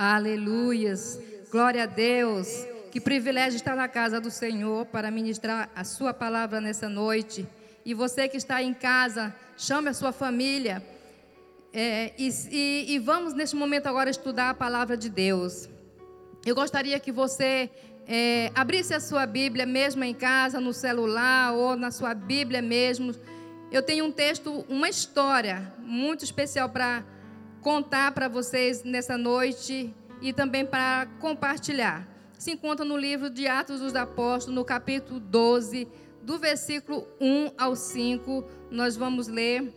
Aleluias. Glória a Deus. Que privilégio estar na casa do Senhor para ministrar a sua palavra nessa noite. E você que está em casa, chame a sua família. É, e, e, e, vamos neste momento agora estudar a palavra de Deus. Eu gostaria que você é, abrisse a sua Bíblia mesmo em casa, no celular ou na sua Bíblia mesmo. Eu tenho um texto, uma história muito especial para contar para vocês nessa noite e também para compartilhar. Se encontra no livro de Atos dos Apóstolos, no capítulo 12, do versículo 1 ao 5. Nós vamos ler.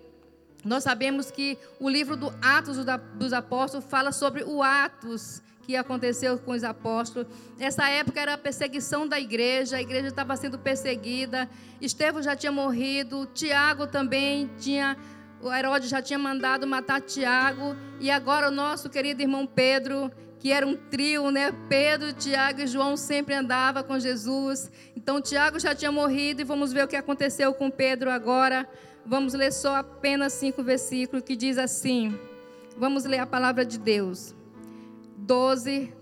Nós sabemos que o livro do Atos dos Apóstolos fala sobre o Atos que aconteceu com os apóstolos. Essa época era a perseguição da igreja, a igreja estava sendo perseguida. Estevão já tinha morrido, Tiago também tinha o Herodes já tinha mandado matar Tiago, e agora o nosso querido irmão Pedro, que era um trio, né? Pedro, Tiago e João sempre andava com Jesus. Então Tiago já tinha morrido e vamos ver o que aconteceu com Pedro agora. Vamos ler só apenas cinco versículos que diz assim. Vamos ler a palavra de Deus. 12,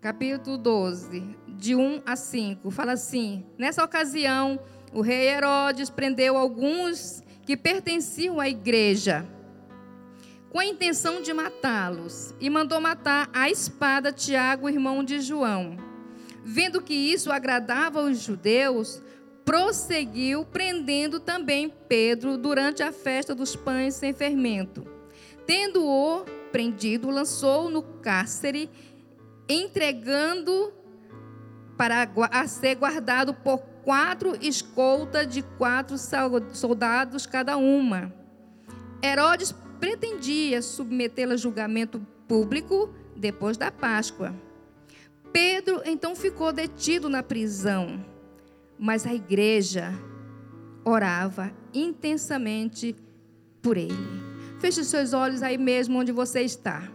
capítulo 12, de 1 a 5. Fala assim: Nessa ocasião, o rei Herodes prendeu alguns que pertenciam à igreja, com a intenção de matá-los, e mandou matar a espada Tiago, irmão de João. Vendo que isso agradava aos judeus, prosseguiu prendendo também Pedro durante a festa dos pães sem fermento. Tendo-o prendido, lançou no cárcere, entregando para a ser guardado por quatro escoltas de quatro soldados cada uma. Herodes pretendia submetê-la a julgamento público depois da Páscoa. Pedro então ficou detido na prisão, mas a igreja orava intensamente por ele. Feche seus olhos aí mesmo onde você está.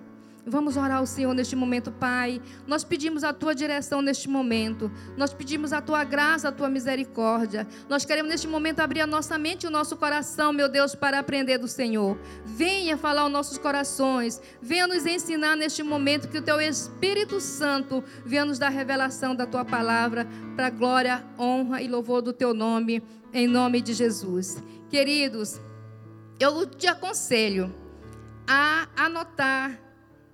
Vamos orar ao Senhor neste momento, Pai. Nós pedimos a tua direção neste momento. Nós pedimos a tua graça, a tua misericórdia. Nós queremos neste momento abrir a nossa mente e o nosso coração, meu Deus, para aprender do Senhor. Venha falar aos nossos corações. Venha nos ensinar neste momento que o teu Espírito Santo venha nos dar revelação da tua palavra para glória, honra e louvor do teu nome, em nome de Jesus. Queridos, eu te aconselho a anotar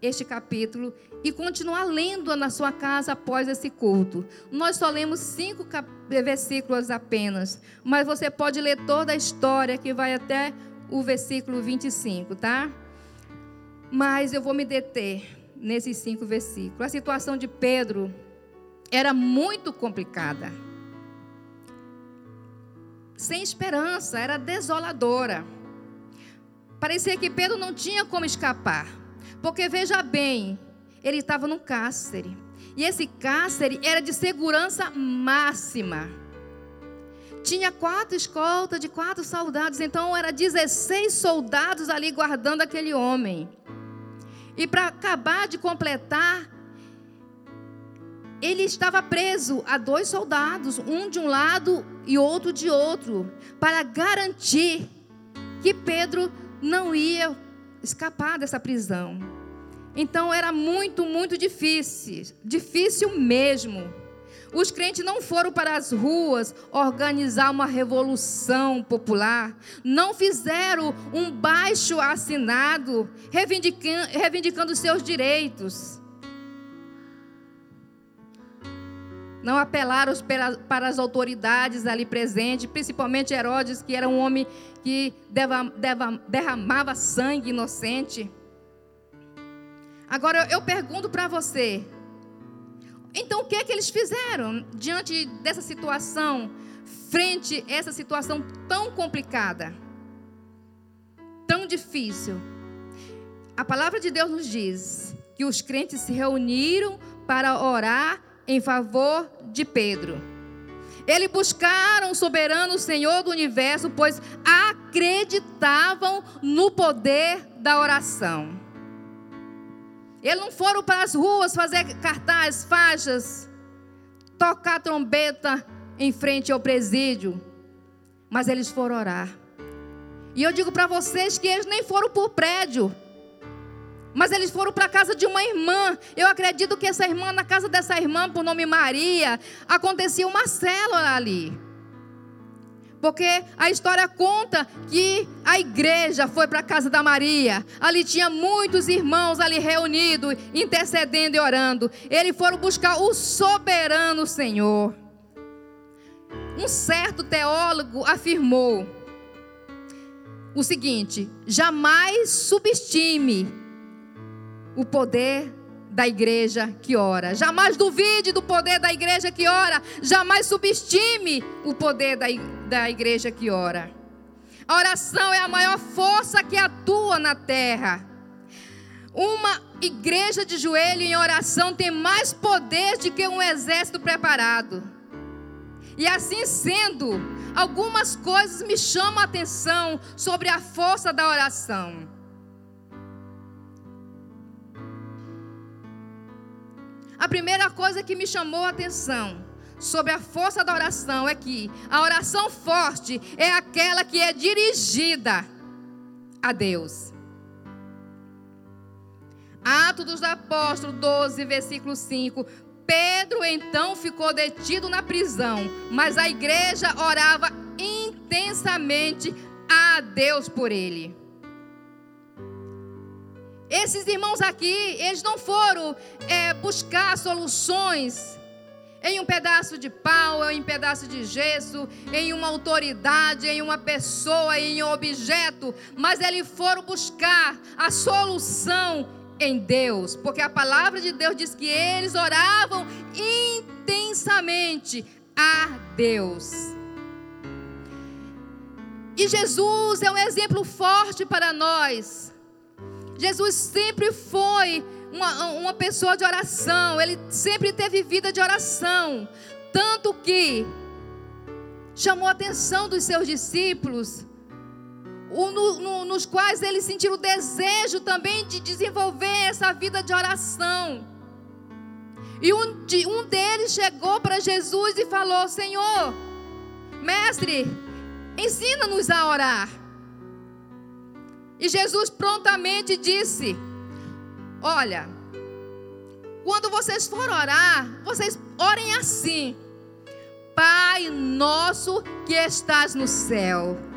este capítulo e continuar lendo na sua casa após esse culto. Nós só lemos cinco versículos apenas, mas você pode ler toda a história que vai até o versículo 25, tá? Mas eu vou me deter nesses cinco versículos. A situação de Pedro era muito complicada. Sem esperança, era desoladora. Parecia que Pedro não tinha como escapar. Porque veja bem, ele estava num cárcere. E esse cárcere era de segurança máxima. Tinha quatro escoltas de quatro soldados, então era 16 soldados ali guardando aquele homem. E para acabar de completar, ele estava preso a dois soldados, um de um lado e outro de outro, para garantir que Pedro não ia escapar dessa prisão. Então era muito, muito difícil, difícil mesmo. Os crentes não foram para as ruas organizar uma revolução popular, não fizeram um baixo assinado reivindicando, reivindicando seus direitos. Não apelaram para as autoridades ali presentes, principalmente Herodes, que era um homem que derramava sangue inocente. Agora eu pergunto para você: então o que é que eles fizeram diante dessa situação, frente a essa situação tão complicada, tão difícil? A palavra de Deus nos diz que os crentes se reuniram para orar em favor de Pedro. Eles buscaram o soberano Senhor do universo, pois acreditavam no poder da oração. Eles não foram para as ruas fazer cartazes, faixas, tocar trombeta em frente ao presídio, mas eles foram orar. E eu digo para vocês que eles nem foram por prédio, Mas eles foram para a casa de uma irmã. Eu acredito que essa irmã, na casa dessa irmã, por nome Maria, acontecia uma célula ali. Porque a história conta que a igreja foi para a casa da Maria. Ali tinha muitos irmãos ali reunidos, intercedendo e orando. Eles foram buscar o soberano Senhor. Um certo teólogo afirmou o seguinte: jamais subestime o poder da igreja que ora. Jamais duvide do poder da igreja que ora. Jamais subestime o poder da, da igreja que ora. A oração é a maior força que atua na terra. Uma igreja de joelho em oração tem mais poder do que um exército preparado. E assim sendo, algumas coisas me chamam a atenção sobre a força da oração. A primeira coisa que me chamou a atenção sobre a força da oração é que a oração forte é aquela que é dirigida a Deus. Atos dos Apóstolos 12, versículo 5. Pedro então ficou detido na prisão, mas a igreja orava intensamente a Deus por ele. Esses irmãos aqui, eles não foram é, buscar soluções em um pedaço de pau, em um pedaço de gesso, em uma autoridade, em uma pessoa, em um objeto, mas eles foram buscar a solução em Deus, porque a palavra de Deus diz que eles oravam intensamente a Deus. E Jesus é um exemplo forte para nós. Jesus sempre foi uma, uma pessoa de oração, ele sempre teve vida de oração. Tanto que chamou a atenção dos seus discípulos, no, no, nos quais eles sentiram o desejo também de desenvolver essa vida de oração. E um, de, um deles chegou para Jesus e falou: Senhor, mestre, ensina-nos a orar. E Jesus prontamente disse: Olha, quando vocês forem orar, vocês orem assim: Pai nosso que estás no céu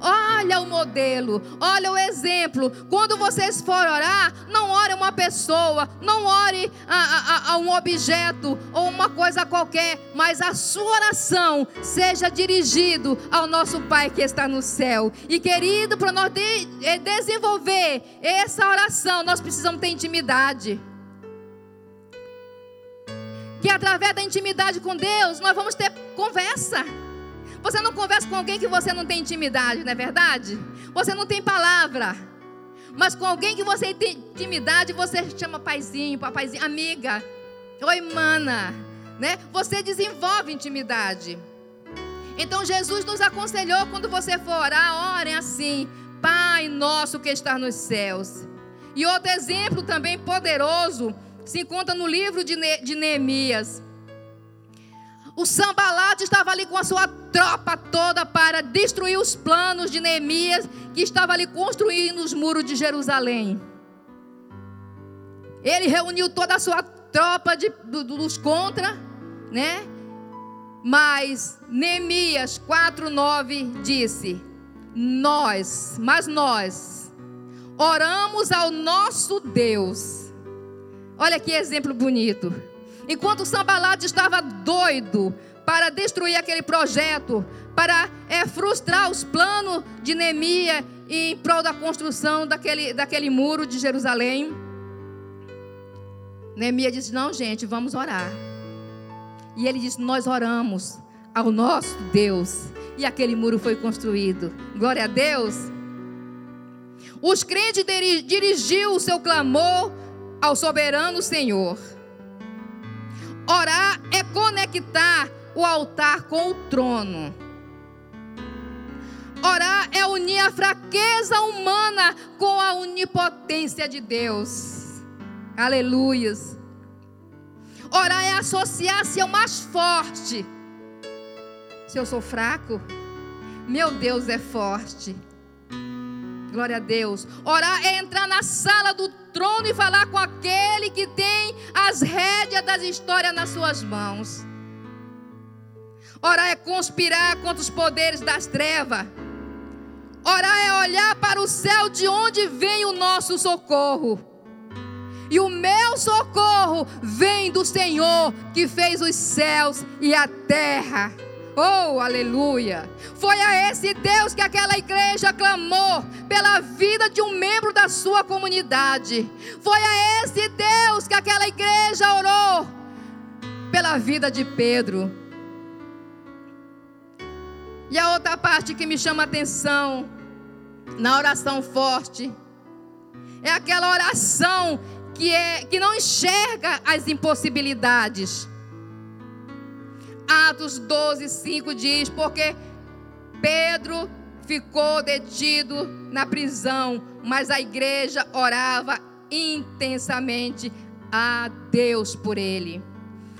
Olha o modelo, olha o exemplo. Quando vocês forem orar, não ore uma pessoa, não ore a, a, a, um objeto ou uma coisa qualquer, mas a sua oração seja dirigido ao nosso Pai que está no céu. E querido, para nós de, eh, desenvolver essa oração, nós precisamos ter intimidade. Que através da intimidade com Deus, nós vamos ter conversa. Você não conversa com alguém que você não tem intimidade, não é verdade? Você não tem palavra. Mas com alguém que você tem intimidade, você chama paizinho, papaizinho, amiga. Oi, mana. Né? Você desenvolve intimidade. Então Jesus nos aconselhou quando você for orar, orem assim: Pai nosso que está nos céus. E outro exemplo também poderoso se encontra no livro de, de Neemias. O Sambalat estava ali com a sua tropa toda para destruir os planos de Neemias, que estava ali construindo os muros de Jerusalém. Ele reuniu toda a sua tropa de, dos contra, né? Mas Neemias 4:9 disse: Nós, mas nós oramos ao nosso Deus. Olha que exemplo bonito. Enquanto Sambalat estava doido para destruir aquele projeto, para é, frustrar os planos de Neemias em prol da construção daquele, daquele muro de Jerusalém. Neemias disse: Não, gente, vamos orar. E ele disse: Nós oramos ao nosso Deus. E aquele muro foi construído. Glória a Deus. Os crentes dirigiu o seu clamor ao soberano Senhor. Orar é conectar o altar com o trono. Orar é unir a fraqueza humana com a onipotência de Deus. Aleluias. Orar é associar-se ao mais forte. Se eu sou fraco, meu Deus é forte. Glória a Deus. Orar é entrar na sala do trono e falar com aquele que tem as rédeas das histórias nas suas mãos. Orar é conspirar contra os poderes das trevas. Orar é olhar para o céu de onde vem o nosso socorro. E o meu socorro vem do Senhor que fez os céus e a terra. Oh, aleluia! Foi a esse Deus que aquela igreja clamou pela vida de um membro da sua comunidade. Foi a esse Deus que aquela igreja orou pela vida de Pedro. E a outra parte que me chama a atenção na oração forte é aquela oração que é que não enxerga as impossibilidades Atos 12, 5 diz: Porque Pedro ficou detido na prisão, mas a igreja orava intensamente a Deus por ele.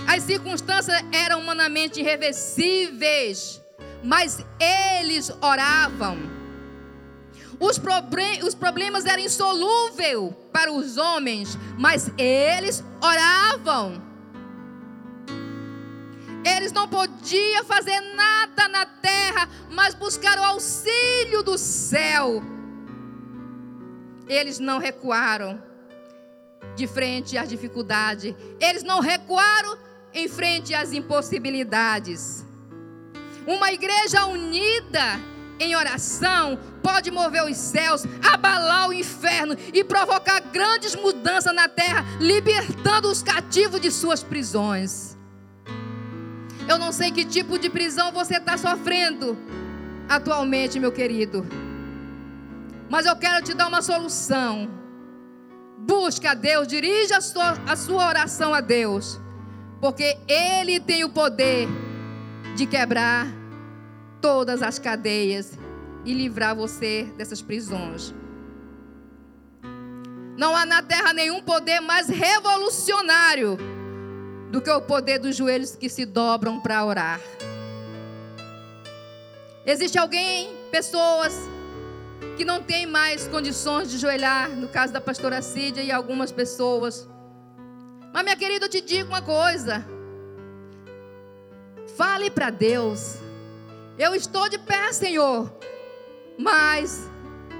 As circunstâncias eram humanamente irreversíveis, mas eles oravam. Os, problem os problemas eram insolúveis para os homens, mas eles oravam. Eles não podiam fazer nada na terra, mas buscar o auxílio do céu. Eles não recuaram de frente às dificuldades. Eles não recuaram em frente às impossibilidades. Uma igreja unida em oração pode mover os céus, abalar o inferno e provocar grandes mudanças na terra, libertando os cativos de suas prisões. Eu não sei que tipo de prisão você está sofrendo atualmente, meu querido. Mas eu quero te dar uma solução. Busca a Deus, dirija a sua, a sua oração a Deus. Porque Ele tem o poder de quebrar todas as cadeias e livrar você dessas prisões. Não há na terra nenhum poder mais revolucionário do que o poder dos joelhos que se dobram para orar. Existe alguém, pessoas, que não tem mais condições de joelhar, no caso da pastora Cídia e algumas pessoas. Mas, minha querida, eu te digo uma coisa. Fale para Deus. Eu estou de pé, Senhor, mas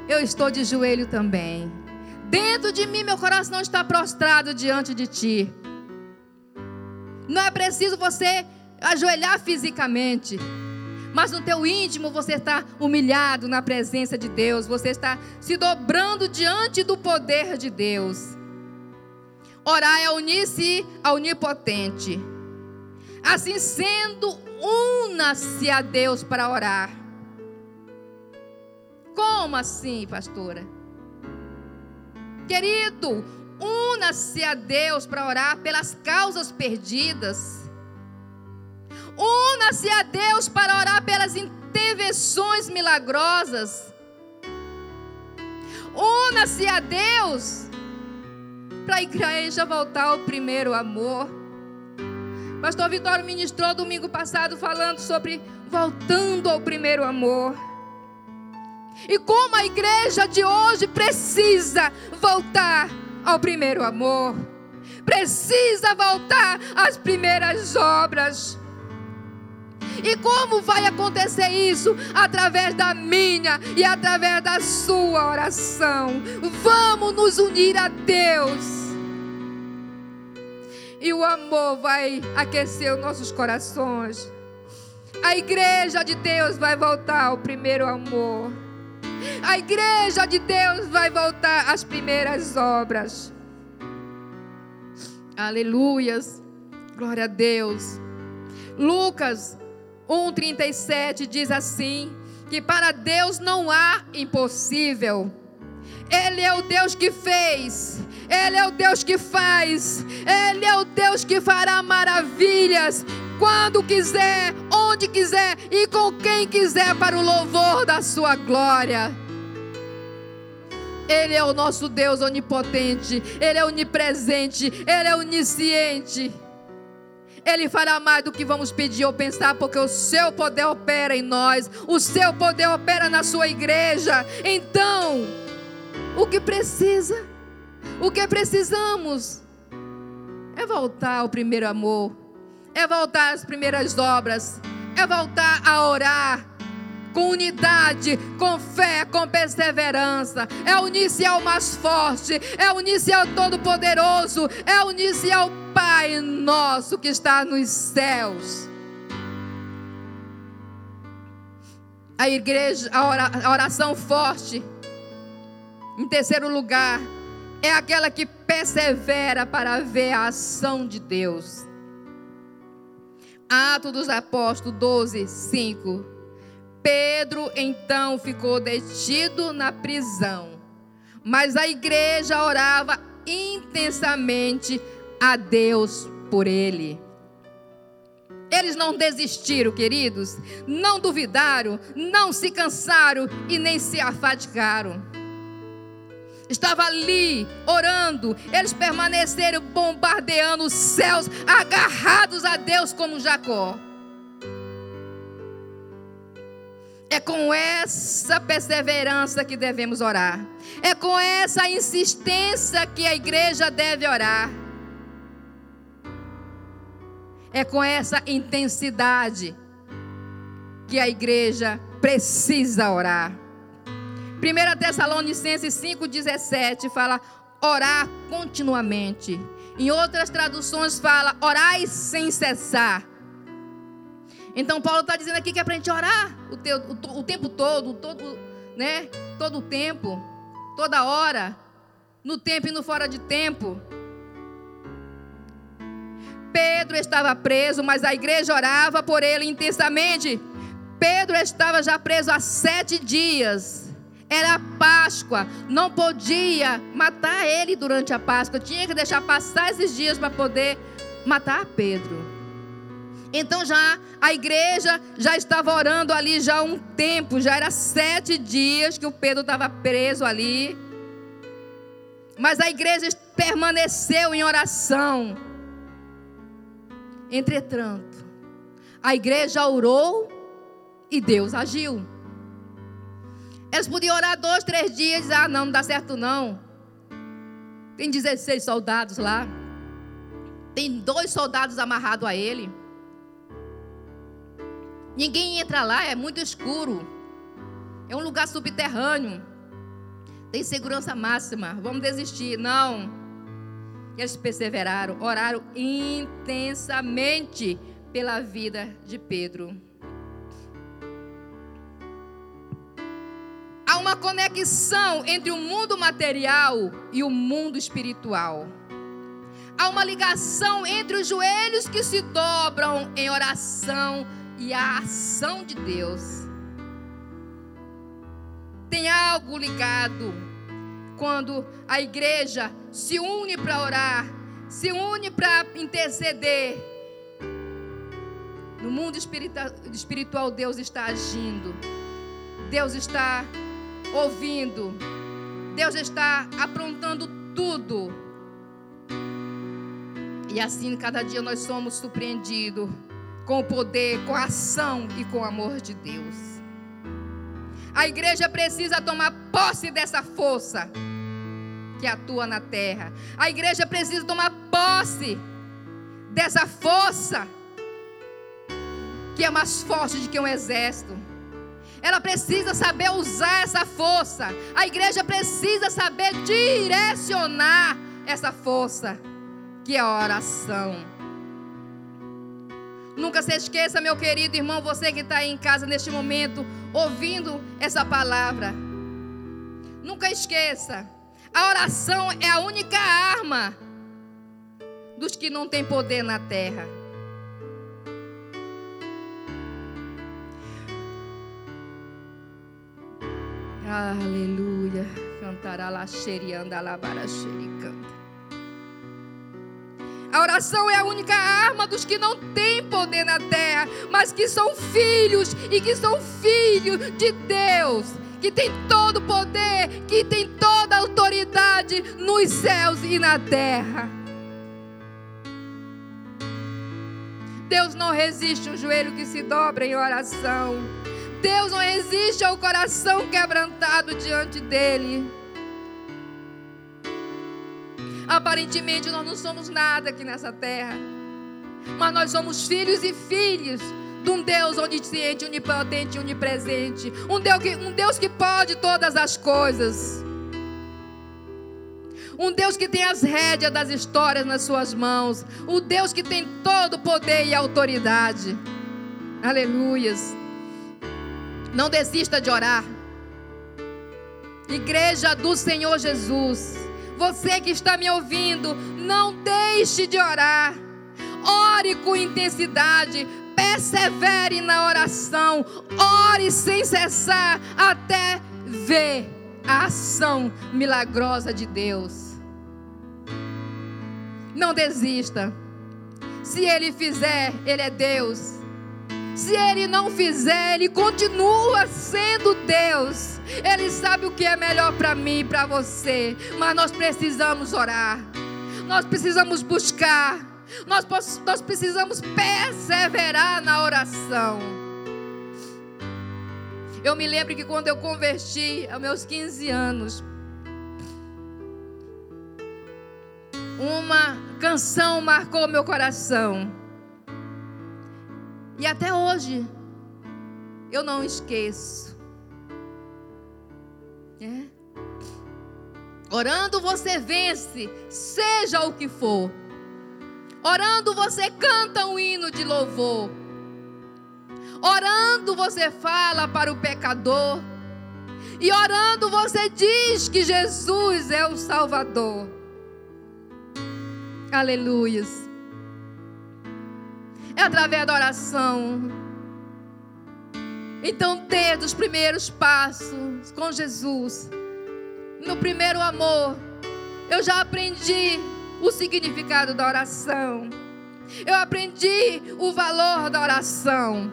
eu estou de joelho também. Dentro de mim, meu coração está prostrado diante de Ti. Não é preciso você ajoelhar fisicamente. Mas no teu íntimo você está humilhado na presença de Deus. Você está se dobrando diante do poder de Deus. Orar é unir-se ao onipotente. Assim sendo, una-se a Deus para orar. Como assim, pastora? Querido, Una-se a Deus para orar pelas causas perdidas. Una-se a Deus para orar pelas intervenções milagrosas. Una-se a Deus para a igreja voltar ao primeiro amor. Pastor Vitório ministrou domingo passado falando sobre voltando ao primeiro amor. E como a igreja de hoje precisa voltar ao primeiro amor. Precisa voltar às primeiras obras. E como vai acontecer isso? Através da minha e através da sua oração. Vamos nos unir a Deus. E o amor vai aquecer os nossos corações. A igreja de Deus vai voltar ao primeiro amor. A igreja de Deus vai voltar às primeiras obras. Aleluias. Glória a Deus. Lucas 1:37 diz assim: que para Deus não há impossível. Ele é o Deus que fez, Ele é o Deus que faz, Ele é o Deus que fará maravilhas quando quiser, onde quiser e com quem quiser, para o louvor da Sua glória. Ele é o nosso Deus onipotente, Ele é onipresente, Ele é onisciente. Ele fará mais do que vamos pedir ou pensar, porque o seu poder opera em nós, o seu poder opera na sua igreja. Então, o que precisa O que precisamos é voltar ao primeiro amor, é voltar às primeiras obras, é voltar a orar com unidade, com fé, com perseverança. É unir-se ao mais forte, é unir-se ao Todo-Poderoso, é unir-se ao Pai nosso que está nos céus. A igreja, a oração forte, em terceiro lugar, é aquela que persevera para ver a ação de Deus. Atos dos Apóstolos 12, 5. Pedro então ficou detido na prisão, mas a igreja orava intensamente a Deus por ele. Eles não desistiram, queridos, não duvidaram, não se cansaram e nem se afadigaram. Estava ali orando, eles permaneceram bombardeando os céus, agarrados a Deus como Jacó. É com essa perseverança que devemos orar. É com essa insistência que a igreja deve orar. É com essa intensidade que a igreja precisa orar. 1 Tessalonicenses 5,17 fala orar continuamente. Em outras traduções fala orai sem cessar. Então Paulo está dizendo aqui que é para a gente orar o, teu, o, o tempo todo, todo, né? Todo o tempo, toda hora, no tempo e no fora de tempo. Pedro estava preso, mas a igreja orava por ele intensamente. Pedro estava já preso há sete dias. Era Páscoa, não podia matar ele durante a Páscoa, tinha que deixar passar esses dias para poder matar Pedro. Então já a igreja já estava orando ali já há um tempo, já era sete dias que o Pedro estava preso ali. Mas a igreja permaneceu em oração. Entretanto, a igreja orou e Deus agiu. Eles podiam orar dois, três dias e dizer, ah, não, não dá certo não. Tem 16 soldados lá. Tem dois soldados amarrados a ele. Ninguém entra lá, é muito escuro. É um lugar subterrâneo. Tem segurança máxima. Vamos desistir. Não. Eles perseveraram, oraram intensamente pela vida de Pedro. Uma conexão entre o mundo material e o mundo espiritual. Há uma ligação entre os joelhos que se dobram em oração e a ação de Deus. Tem algo ligado quando a igreja se une para orar, se une para interceder. No mundo espiritual, Deus está agindo, Deus está ouvindo, Deus está aprontando tudo. E assim, cada dia nós somos surpreendidos com o poder, com a ação e com o amor de Deus. A igreja precisa tomar posse dessa força que atua na terra. A igreja precisa tomar posse dessa força que é mais forte do que um exército. Ela precisa saber usar essa força. A igreja precisa saber direcionar essa força, que é a oração. Nunca se esqueça, meu querido irmão, você que está aí em casa neste momento, ouvindo essa palavra. Nunca esqueça, a oração é a única arma dos que não têm poder na terra. Aleluia. Cantará lá xerianda lá canta. A oração é a única arma dos que não têm poder na terra, mas que são filhos e que são filhos de Deus, que tem todo o poder, que tem toda a autoridade nos céus e na terra. Deus não resiste um joelho que se dobra em oração. Deus não resiste ao coração quebrantado diante dele. Aparentemente nós não somos nada aqui nessa terra. Mas nós somos filhos e filhas de um Deus onisciente, onipotente onipresente. Um Deus, que, um Deus que pode todas as coisas. Um Deus que tem as rédeas das histórias nas suas mãos. Um Deus que tem todo o poder e autoridade. Aleluias. Não desista de orar. Igreja do Senhor Jesus. Você que está me ouvindo, não deixe de orar. Ore com intensidade, persevere na oração, ore sem cessar até ver a ação milagrosa de Deus. Não desista. Se Ele fizer, Ele é Deus. Se Ele não fizer, Ele continua sendo Deus. Ele sabe o que é melhor para mim e para você. Mas nós precisamos orar. Nós precisamos buscar. Nós, nós precisamos perseverar na oração. Eu me lembro que quando eu converti aos meus 15 anos, uma canção marcou meu coração. E até hoje eu não esqueço. É. Orando você vence, seja o que for. Orando você canta um hino de louvor. Orando você fala para o pecador. E orando você diz que Jesus é o Salvador. Aleluias. É através da oração. Então, desde os primeiros passos com Jesus, no primeiro amor, eu já aprendi o significado da oração. Eu aprendi o valor da oração.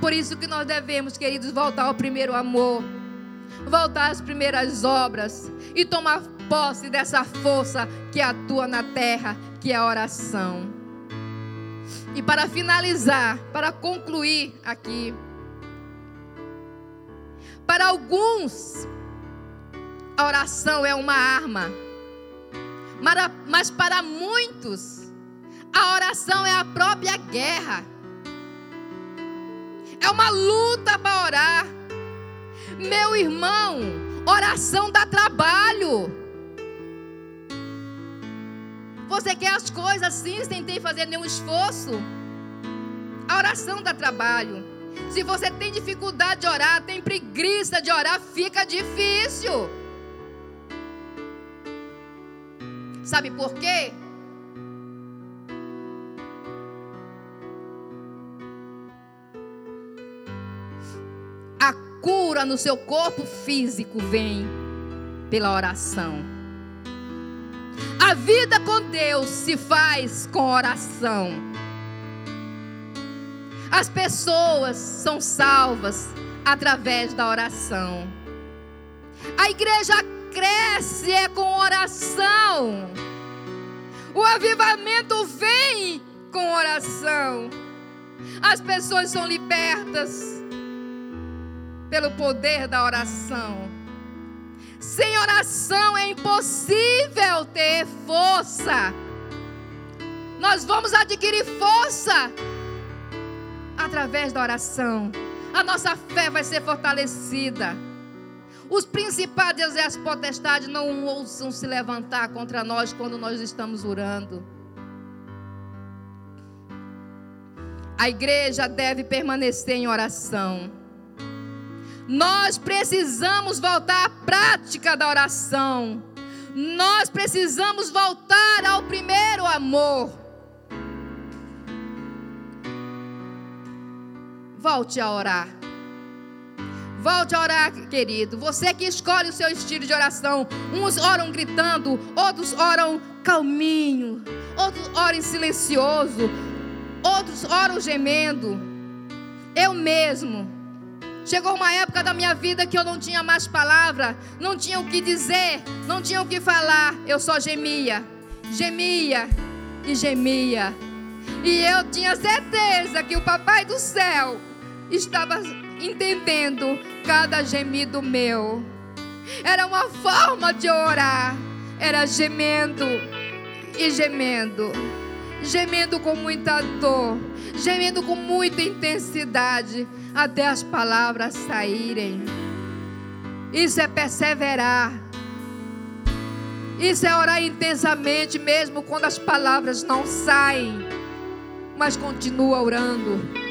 Por isso que nós devemos, queridos, voltar ao primeiro amor, voltar às primeiras obras e tomar posse dessa força que atua na terra, que é a oração. E para finalizar, para concluir aqui, para alguns, a oração é uma arma. Mas para muitos, a oração é a própria guerra. É uma luta para orar. Meu irmão, oração dá trabalho. Você quer as coisas assim, sem ter que fazer nenhum esforço? A oração dá trabalho. Se você tem dificuldade de orar, tem preguiça de orar, fica difícil. Sabe por quê? A cura no seu corpo físico vem pela oração. A vida com Deus se faz com oração. As pessoas são salvas através da oração. A igreja cresce é com oração. O avivamento vem com oração. As pessoas são libertas pelo poder da oração. Sem oração é impossível ter força. Nós vamos adquirir força através da oração. A nossa fé vai ser fortalecida. Os principados e as potestades não ousam se levantar contra nós quando nós estamos orando. A igreja deve permanecer em oração. Nós precisamos voltar à prática da oração. Nós precisamos voltar ao primeiro amor. Volte a orar. Volte a orar, querido. Você que escolhe o seu estilo de oração. Uns oram gritando, outros oram calminho, outros oram silencioso, outros oram gemendo. Eu mesmo. Chegou uma época da minha vida que eu não tinha mais palavra, não tinha o que dizer, não tinha o que falar. Eu só gemia, gemia e gemia. E eu tinha certeza que o Papai do céu estava entendendo cada gemido meu. Era uma forma de orar. Era gemendo e gemendo. Gemendo com muita dor. Gemendo com muita intensidade. Até as palavras saírem. Isso é perseverar. Isso é orar intensamente, mesmo quando as palavras não saem. Mas continua orando